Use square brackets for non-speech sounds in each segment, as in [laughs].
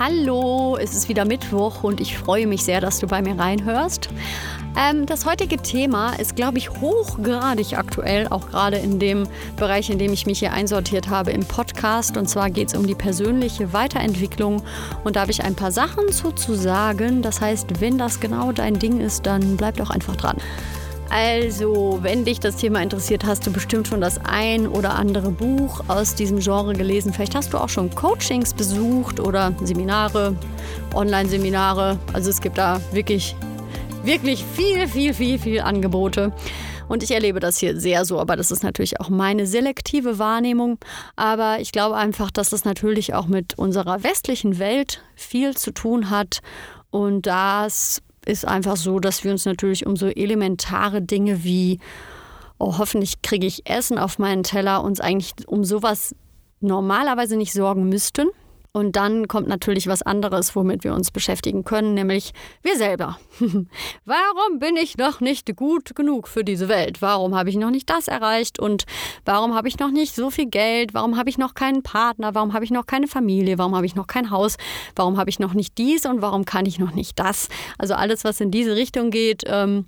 Hallo, es ist wieder Mittwoch und ich freue mich sehr, dass du bei mir reinhörst. Ähm, das heutige Thema ist, glaube ich, hochgradig aktuell, auch gerade in dem Bereich, in dem ich mich hier einsortiert habe im Podcast. Und zwar geht es um die persönliche Weiterentwicklung. Und da habe ich ein paar Sachen zu, zu sagen. Das heißt, wenn das genau dein Ding ist, dann bleib doch einfach dran. Also, wenn dich das Thema interessiert, hast du bestimmt schon das ein oder andere Buch aus diesem Genre gelesen. Vielleicht hast du auch schon Coachings besucht oder Seminare, Online-Seminare. Also es gibt da wirklich, wirklich viel, viel, viel, viel Angebote. Und ich erlebe das hier sehr so, aber das ist natürlich auch meine selektive Wahrnehmung. Aber ich glaube einfach, dass das natürlich auch mit unserer westlichen Welt viel zu tun hat. Und das ist einfach so, dass wir uns natürlich um so elementare Dinge wie, oh, hoffentlich kriege ich Essen auf meinen Teller, uns eigentlich um sowas normalerweise nicht sorgen müssten. Und dann kommt natürlich was anderes, womit wir uns beschäftigen können, nämlich wir selber. [laughs] warum bin ich noch nicht gut genug für diese Welt? Warum habe ich noch nicht das erreicht? Und warum habe ich noch nicht so viel Geld? Warum habe ich noch keinen Partner? Warum habe ich noch keine Familie? Warum habe ich noch kein Haus? Warum habe ich noch nicht dies? Und warum kann ich noch nicht das? Also alles, was in diese Richtung geht. Ähm,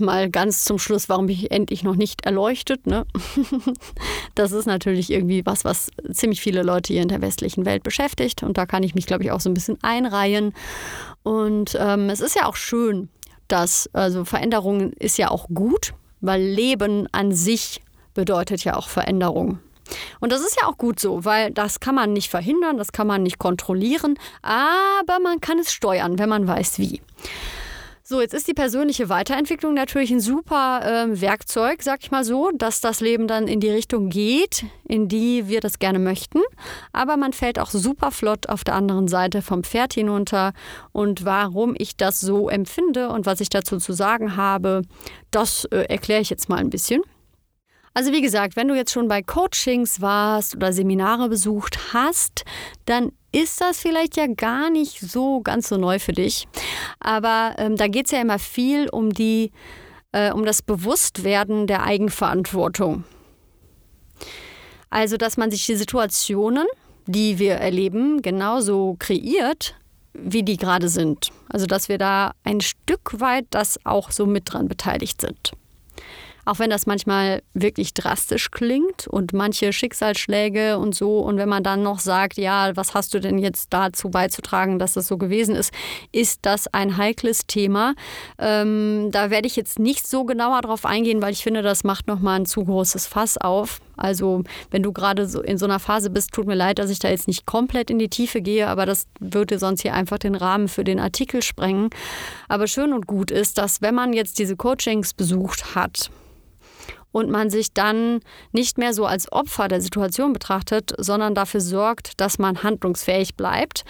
mal ganz zum Schluss, warum bin ich endlich noch nicht erleuchtet. Ne? [laughs] Das ist natürlich irgendwie was, was ziemlich viele Leute hier in der westlichen Welt beschäftigt. Und da kann ich mich, glaube ich, auch so ein bisschen einreihen. Und ähm, es ist ja auch schön, dass, also Veränderung ist ja auch gut, weil Leben an sich bedeutet ja auch Veränderung. Und das ist ja auch gut so, weil das kann man nicht verhindern, das kann man nicht kontrollieren, aber man kann es steuern, wenn man weiß wie. So, jetzt ist die persönliche Weiterentwicklung natürlich ein super äh, Werkzeug, sag ich mal so, dass das Leben dann in die Richtung geht, in die wir das gerne möchten. Aber man fällt auch super flott auf der anderen Seite vom Pferd hinunter. Und warum ich das so empfinde und was ich dazu zu sagen habe, das äh, erkläre ich jetzt mal ein bisschen. Also wie gesagt, wenn du jetzt schon bei Coachings warst oder Seminare besucht hast, dann ist das vielleicht ja gar nicht so ganz so neu für dich. Aber ähm, da geht es ja immer viel um die, äh, um das Bewusstwerden der Eigenverantwortung. Also, dass man sich die Situationen, die wir erleben, genauso kreiert, wie die gerade sind. Also, dass wir da ein Stück weit das auch so mit dran beteiligt sind. Auch wenn das manchmal wirklich drastisch klingt und manche Schicksalsschläge und so. Und wenn man dann noch sagt, ja, was hast du denn jetzt dazu beizutragen, dass das so gewesen ist, ist das ein heikles Thema. Ähm, da werde ich jetzt nicht so genauer drauf eingehen, weil ich finde, das macht nochmal ein zu großes Fass auf. Also wenn du gerade so in so einer Phase bist, tut mir leid, dass ich da jetzt nicht komplett in die Tiefe gehe, aber das würde sonst hier einfach den Rahmen für den Artikel sprengen. Aber schön und gut ist, dass wenn man jetzt diese Coachings besucht hat, und man sich dann nicht mehr so als Opfer der Situation betrachtet, sondern dafür sorgt, dass man handlungsfähig bleibt,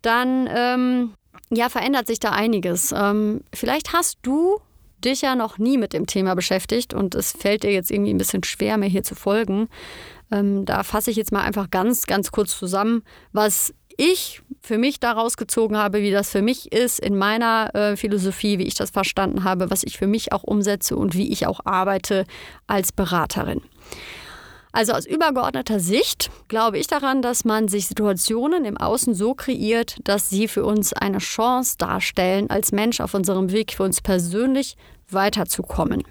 dann ähm, ja, verändert sich da einiges. Ähm, vielleicht hast du dich ja noch nie mit dem Thema beschäftigt und es fällt dir jetzt irgendwie ein bisschen schwer, mir hier zu folgen. Ähm, da fasse ich jetzt mal einfach ganz, ganz kurz zusammen, was ich für mich daraus gezogen habe, wie das für mich ist in meiner äh, Philosophie, wie ich das verstanden habe, was ich für mich auch umsetze und wie ich auch arbeite als Beraterin. Also aus übergeordneter Sicht glaube ich daran, dass man sich Situationen im Außen so kreiert, dass sie für uns eine Chance darstellen, als Mensch auf unserem Weg für uns persönlich weiterzukommen.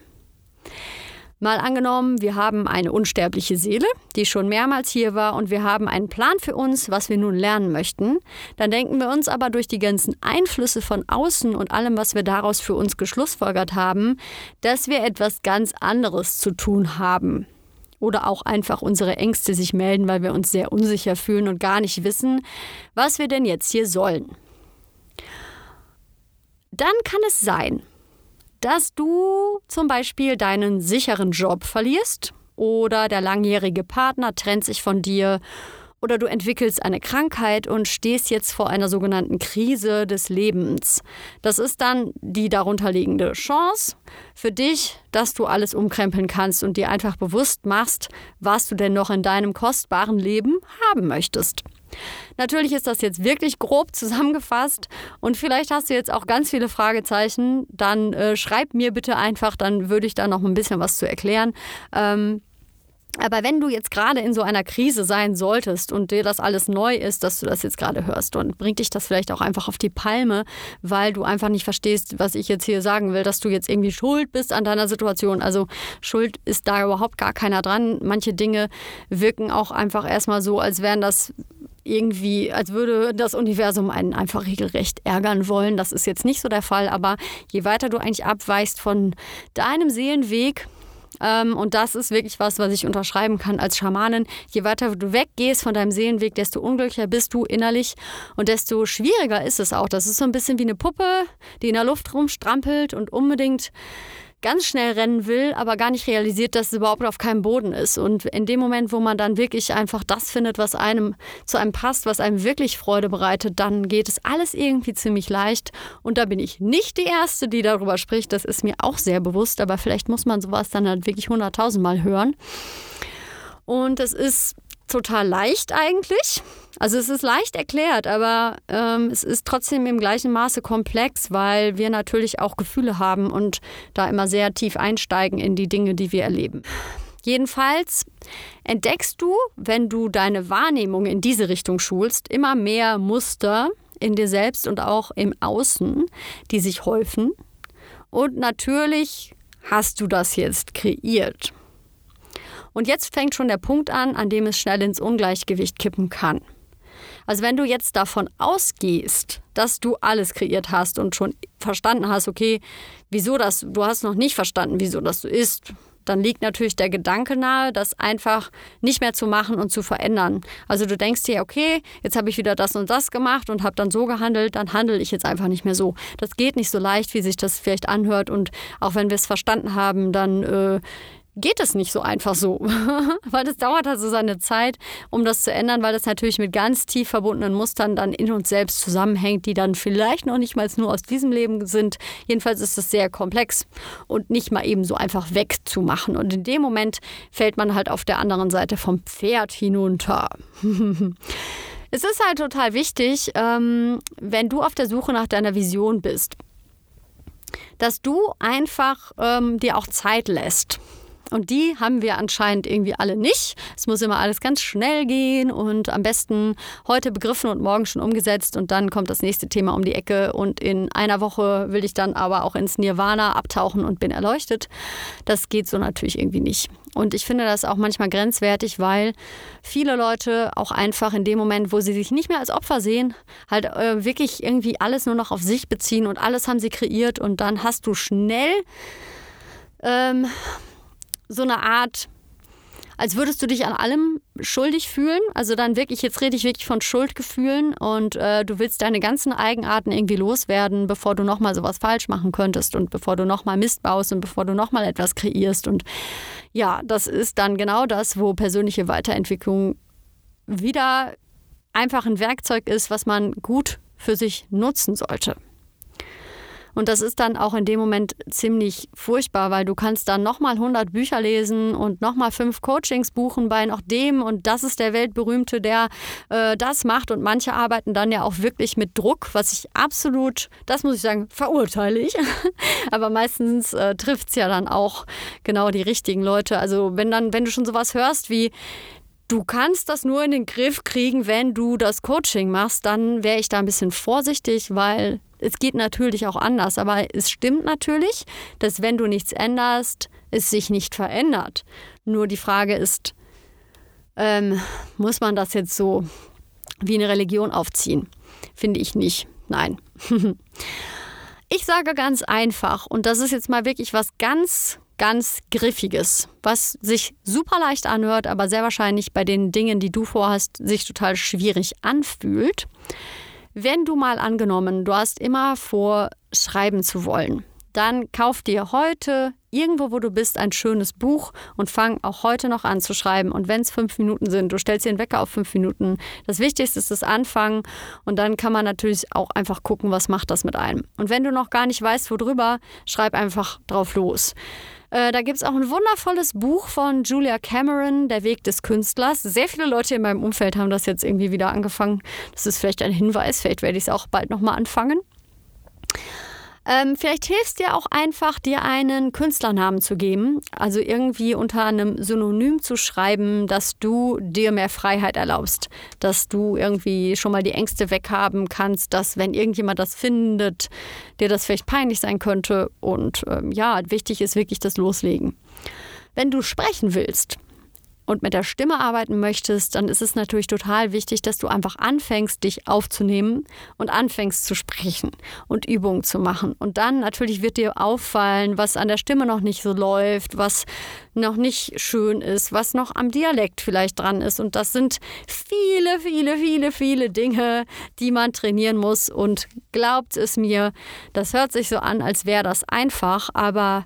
Mal angenommen, wir haben eine unsterbliche Seele, die schon mehrmals hier war und wir haben einen Plan für uns, was wir nun lernen möchten. Dann denken wir uns aber durch die ganzen Einflüsse von außen und allem, was wir daraus für uns geschlussfolgert haben, dass wir etwas ganz anderes zu tun haben. Oder auch einfach unsere Ängste sich melden, weil wir uns sehr unsicher fühlen und gar nicht wissen, was wir denn jetzt hier sollen. Dann kann es sein, dass du zum Beispiel deinen sicheren Job verlierst oder der langjährige Partner trennt sich von dir oder du entwickelst eine Krankheit und stehst jetzt vor einer sogenannten Krise des Lebens. Das ist dann die darunterliegende Chance für dich, dass du alles umkrempeln kannst und dir einfach bewusst machst, was du denn noch in deinem kostbaren Leben haben möchtest. Natürlich ist das jetzt wirklich grob zusammengefasst und vielleicht hast du jetzt auch ganz viele Fragezeichen. Dann äh, schreib mir bitte einfach, dann würde ich da noch ein bisschen was zu erklären. Ähm, Aber wenn du jetzt gerade in so einer Krise sein solltest und dir das alles neu ist, dass du das jetzt gerade hörst und bringt dich das vielleicht auch einfach auf die Palme, weil du einfach nicht verstehst, was ich jetzt hier sagen will, dass du jetzt irgendwie schuld bist an deiner Situation. Also Schuld ist da überhaupt gar keiner dran. Manche Dinge wirken auch einfach erstmal so, als wären das irgendwie, als würde das Universum einen einfach regelrecht ärgern wollen. Das ist jetzt nicht so der Fall, aber je weiter du eigentlich abweichst von deinem Seelenweg, ähm, und das ist wirklich was, was ich unterschreiben kann als Schamanin. Je weiter du weggehst von deinem Seelenweg, desto unglücklicher bist du innerlich und desto schwieriger ist es auch. Das ist so ein bisschen wie eine Puppe, die in der Luft rumstrampelt und unbedingt ganz schnell rennen will, aber gar nicht realisiert, dass es überhaupt auf keinem Boden ist. Und in dem Moment, wo man dann wirklich einfach das findet, was einem zu einem passt, was einem wirklich Freude bereitet, dann geht es alles irgendwie ziemlich leicht. Und da bin ich nicht die Erste, die darüber spricht. Das ist mir auch sehr bewusst, aber vielleicht muss man sowas dann halt wirklich hunderttausendmal hören. Und es ist total leicht eigentlich. Also es ist leicht erklärt, aber ähm, es ist trotzdem im gleichen Maße komplex, weil wir natürlich auch Gefühle haben und da immer sehr tief einsteigen in die Dinge, die wir erleben. Jedenfalls entdeckst du, wenn du deine Wahrnehmung in diese Richtung schulst, immer mehr Muster in dir selbst und auch im Außen, die sich häufen. Und natürlich hast du das jetzt kreiert. Und jetzt fängt schon der Punkt an, an dem es schnell ins Ungleichgewicht kippen kann. Also wenn du jetzt davon ausgehst, dass du alles kreiert hast und schon verstanden hast, okay, wieso das, du hast noch nicht verstanden, wieso das so ist, dann liegt natürlich der Gedanke nahe, das einfach nicht mehr zu machen und zu verändern. Also du denkst dir, okay, jetzt habe ich wieder das und das gemacht und habe dann so gehandelt, dann handle ich jetzt einfach nicht mehr so. Das geht nicht so leicht, wie sich das vielleicht anhört und auch wenn wir es verstanden haben, dann äh, geht es nicht so einfach so, [laughs] weil das dauert also seine Zeit, um das zu ändern, weil das natürlich mit ganz tief verbundenen Mustern dann in uns selbst zusammenhängt, die dann vielleicht noch nicht mal nur aus diesem Leben sind. Jedenfalls ist es sehr komplex und nicht mal eben so einfach wegzumachen. Und in dem Moment fällt man halt auf der anderen Seite vom Pferd hinunter. [laughs] es ist halt total wichtig, ähm, wenn du auf der Suche nach deiner Vision bist, dass du einfach ähm, dir auch Zeit lässt. Und die haben wir anscheinend irgendwie alle nicht. Es muss immer alles ganz schnell gehen und am besten heute begriffen und morgen schon umgesetzt. Und dann kommt das nächste Thema um die Ecke. Und in einer Woche will ich dann aber auch ins Nirvana abtauchen und bin erleuchtet. Das geht so natürlich irgendwie nicht. Und ich finde das auch manchmal grenzwertig, weil viele Leute auch einfach in dem Moment, wo sie sich nicht mehr als Opfer sehen, halt äh, wirklich irgendwie alles nur noch auf sich beziehen und alles haben sie kreiert. Und dann hast du schnell. Ähm, so eine Art, als würdest du dich an allem schuldig fühlen. Also dann wirklich, jetzt rede ich wirklich von Schuldgefühlen und äh, du willst deine ganzen Eigenarten irgendwie loswerden, bevor du nochmal sowas falsch machen könntest und bevor du nochmal Mist baust und bevor du nochmal etwas kreierst. Und ja, das ist dann genau das, wo persönliche Weiterentwicklung wieder einfach ein Werkzeug ist, was man gut für sich nutzen sollte. Und das ist dann auch in dem Moment ziemlich furchtbar, weil du kannst dann nochmal 100 Bücher lesen und nochmal fünf Coachings buchen bei noch dem und das ist der Weltberühmte, der äh, das macht. Und manche arbeiten dann ja auch wirklich mit Druck, was ich absolut, das muss ich sagen, verurteile ich. [laughs] Aber meistens äh, trifft es ja dann auch genau die richtigen Leute. Also wenn dann, wenn du schon sowas hörst wie, Du kannst das nur in den Griff kriegen, wenn du das Coaching machst. Dann wäre ich da ein bisschen vorsichtig, weil es geht natürlich auch anders. Aber es stimmt natürlich, dass wenn du nichts änderst, es sich nicht verändert. Nur die Frage ist, ähm, muss man das jetzt so wie eine Religion aufziehen? Finde ich nicht. Nein. [laughs] ich sage ganz einfach, und das ist jetzt mal wirklich was ganz ganz Griffiges, was sich super leicht anhört, aber sehr wahrscheinlich bei den Dingen, die du vorhast, sich total schwierig anfühlt. Wenn du mal angenommen, du hast immer vor, schreiben zu wollen, dann kauf dir heute irgendwo, wo du bist, ein schönes Buch und fang auch heute noch an zu schreiben. Und wenn es fünf Minuten sind, du stellst dir den Wecker auf fünf Minuten. Das Wichtigste ist das Anfangen und dann kann man natürlich auch einfach gucken, was macht das mit einem. Und wenn du noch gar nicht weißt, worüber, schreib einfach drauf los. Äh, da gibt es auch ein wundervolles Buch von Julia Cameron, Der Weg des Künstlers. Sehr viele Leute in meinem Umfeld haben das jetzt irgendwie wieder angefangen. Das ist vielleicht ein Hinweis, vielleicht werde ich es auch bald nochmal anfangen. Ähm, vielleicht hilft dir auch einfach, dir einen Künstlernamen zu geben, also irgendwie unter einem Synonym zu schreiben, dass du dir mehr Freiheit erlaubst, dass du irgendwie schon mal die Ängste weghaben kannst, dass wenn irgendjemand das findet, dir das vielleicht peinlich sein könnte. Und ähm, ja, wichtig ist wirklich das Loslegen. Wenn du sprechen willst, und mit der Stimme arbeiten möchtest, dann ist es natürlich total wichtig, dass du einfach anfängst, dich aufzunehmen und anfängst zu sprechen und Übungen zu machen. Und dann natürlich wird dir auffallen, was an der Stimme noch nicht so läuft, was noch nicht schön ist, was noch am Dialekt vielleicht dran ist. Und das sind viele, viele, viele, viele Dinge, die man trainieren muss. Und glaubt es mir, das hört sich so an, als wäre das einfach, aber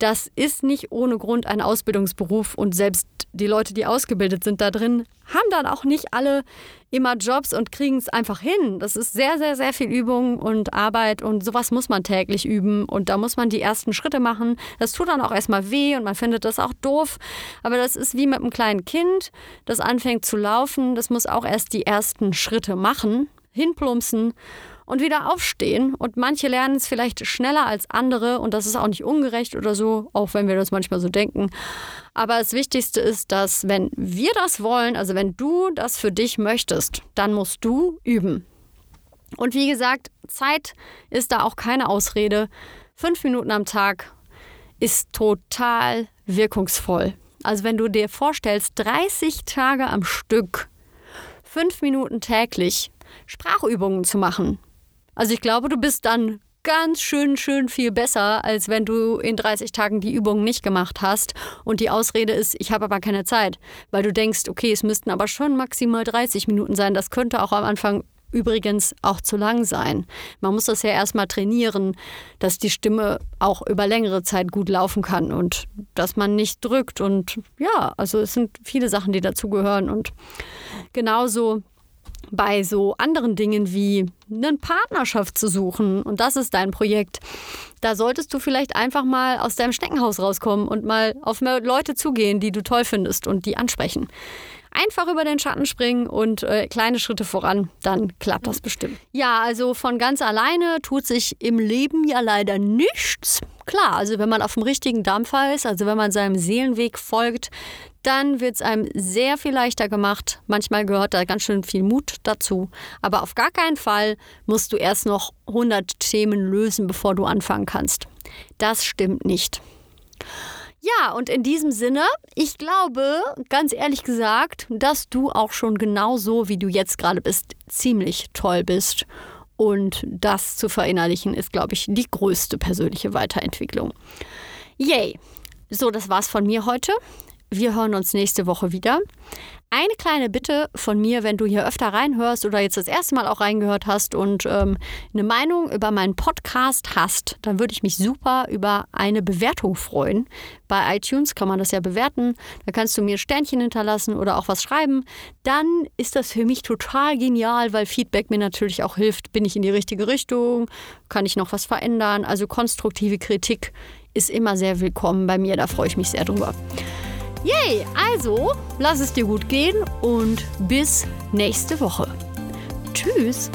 das ist nicht ohne Grund ein Ausbildungsberuf und selbst die Leute, die ausgebildet sind da drin, haben dann auch nicht alle immer Jobs und kriegen es einfach hin. Das ist sehr, sehr, sehr viel Übung und Arbeit und sowas muss man täglich üben und da muss man die ersten Schritte machen. Das tut dann auch erstmal weh und man findet das auch doof, aber das ist wie mit einem kleinen Kind, das anfängt zu laufen, das muss auch erst die ersten Schritte machen, hinplumpsen und wieder aufstehen. Und manche lernen es vielleicht schneller als andere und das ist auch nicht ungerecht oder so, auch wenn wir das manchmal so denken. Aber das Wichtigste ist, dass wenn wir das wollen, also wenn du das für dich möchtest, dann musst du üben. Und wie gesagt, Zeit ist da auch keine Ausrede. Fünf Minuten am Tag ist total wirkungsvoll. Also wenn du dir vorstellst, 30 Tage am Stück, fünf Minuten täglich Sprachübungen zu machen, also ich glaube, du bist dann ganz schön, schön viel besser, als wenn du in 30 Tagen die Übung nicht gemacht hast und die Ausrede ist, ich habe aber keine Zeit, weil du denkst, okay, es müssten aber schon maximal 30 Minuten sein. Das könnte auch am Anfang übrigens auch zu lang sein. Man muss das ja erstmal trainieren, dass die Stimme auch über längere Zeit gut laufen kann und dass man nicht drückt und ja, also es sind viele Sachen, die dazugehören und genauso bei so anderen Dingen wie eine Partnerschaft zu suchen und das ist dein Projekt, da solltest du vielleicht einfach mal aus deinem Schneckenhaus rauskommen und mal auf Leute zugehen, die du toll findest und die ansprechen. Einfach über den Schatten springen und äh, kleine Schritte voran, dann klappt das bestimmt. Ja, also von ganz alleine tut sich im Leben ja leider nichts. Klar, also wenn man auf dem richtigen Dampfer ist, also wenn man seinem Seelenweg folgt, dann wird es einem sehr viel leichter gemacht. Manchmal gehört da ganz schön viel Mut dazu. Aber auf gar keinen Fall musst du erst noch 100 Themen lösen, bevor du anfangen kannst. Das stimmt nicht. Ja, und in diesem Sinne, ich glaube, ganz ehrlich gesagt, dass du auch schon genauso, wie du jetzt gerade bist, ziemlich toll bist. Und das zu verinnerlichen, ist, glaube ich, die größte persönliche Weiterentwicklung. Yay! So, das war's von mir heute. Wir hören uns nächste Woche wieder. Eine kleine Bitte von mir, wenn du hier öfter reinhörst oder jetzt das erste Mal auch reingehört hast und ähm, eine Meinung über meinen Podcast hast, dann würde ich mich super über eine Bewertung freuen. Bei iTunes kann man das ja bewerten. Da kannst du mir Sternchen hinterlassen oder auch was schreiben. Dann ist das für mich total genial, weil Feedback mir natürlich auch hilft. Bin ich in die richtige Richtung? Kann ich noch was verändern? Also konstruktive Kritik ist immer sehr willkommen bei mir. Da freue ich mich sehr drüber. Yay! Also, lass es dir gut gehen und bis nächste Woche. Tschüss!